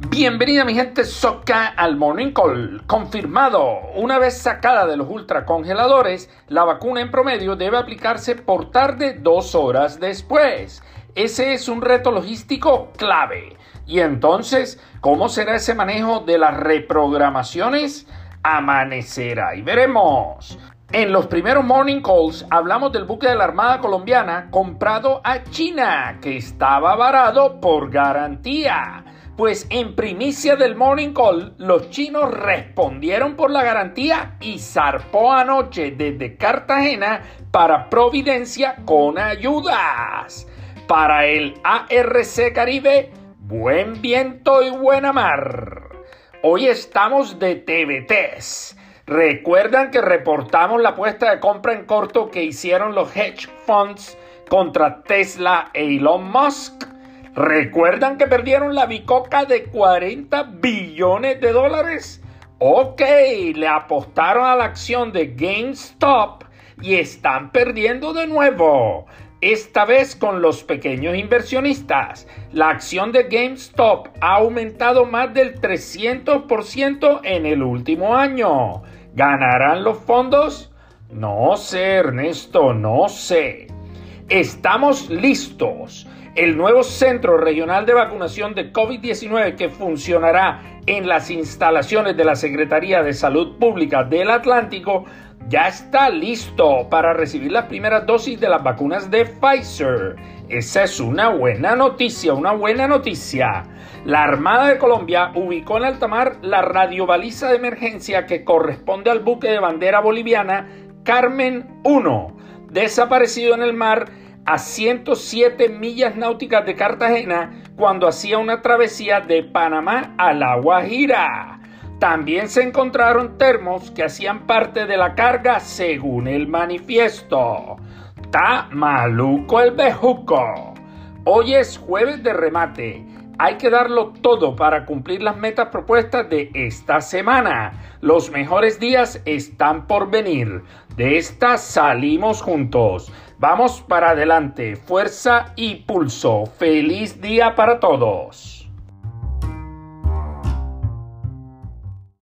Bienvenida mi gente soca al Morning Call. Confirmado, una vez sacada de los ultracongeladores, la vacuna en promedio debe aplicarse por tarde dos horas después. Ese es un reto logístico clave. Y entonces, ¿cómo será ese manejo de las reprogramaciones? Amanecerá y veremos. En los primeros morning calls hablamos del buque de la Armada Colombiana comprado a China, que estaba varado por garantía. Pues en primicia del morning call, los chinos respondieron por la garantía y zarpó anoche desde Cartagena para Providencia con ayudas. Para el ARC Caribe, buen viento y buena mar. Hoy estamos de TBTs. Recuerdan que reportamos la apuesta de compra en corto que hicieron los hedge funds contra Tesla e Elon Musk. ¿Recuerdan que perdieron la bicoca de 40 billones de dólares? Ok, le apostaron a la acción de GameStop y están perdiendo de nuevo esta vez con los pequeños inversionistas. La acción de GameStop ha aumentado más del 300% en el último año. ¿Ganarán los fondos? No sé, Ernesto, no sé. Estamos listos. El nuevo centro regional de vacunación de COVID-19 que funcionará en las instalaciones de la Secretaría de Salud Pública del Atlántico ya está listo para recibir las primeras dosis de las vacunas de Pfizer. Esa es una buena noticia, una buena noticia. La Armada de Colombia ubicó en alta mar la radiobaliza de emergencia que corresponde al buque de bandera boliviana Carmen 1, desaparecido en el mar a 107 millas náuticas de Cartagena cuando hacía una travesía de Panamá a La Guajira. También se encontraron termos que hacían parte de la carga según el manifiesto. ¡Ta maluco el bejuco! Hoy es jueves de remate. Hay que darlo todo para cumplir las metas propuestas de esta semana. Los mejores días están por venir. De esta salimos juntos. Vamos para adelante. Fuerza y pulso. Feliz día para todos.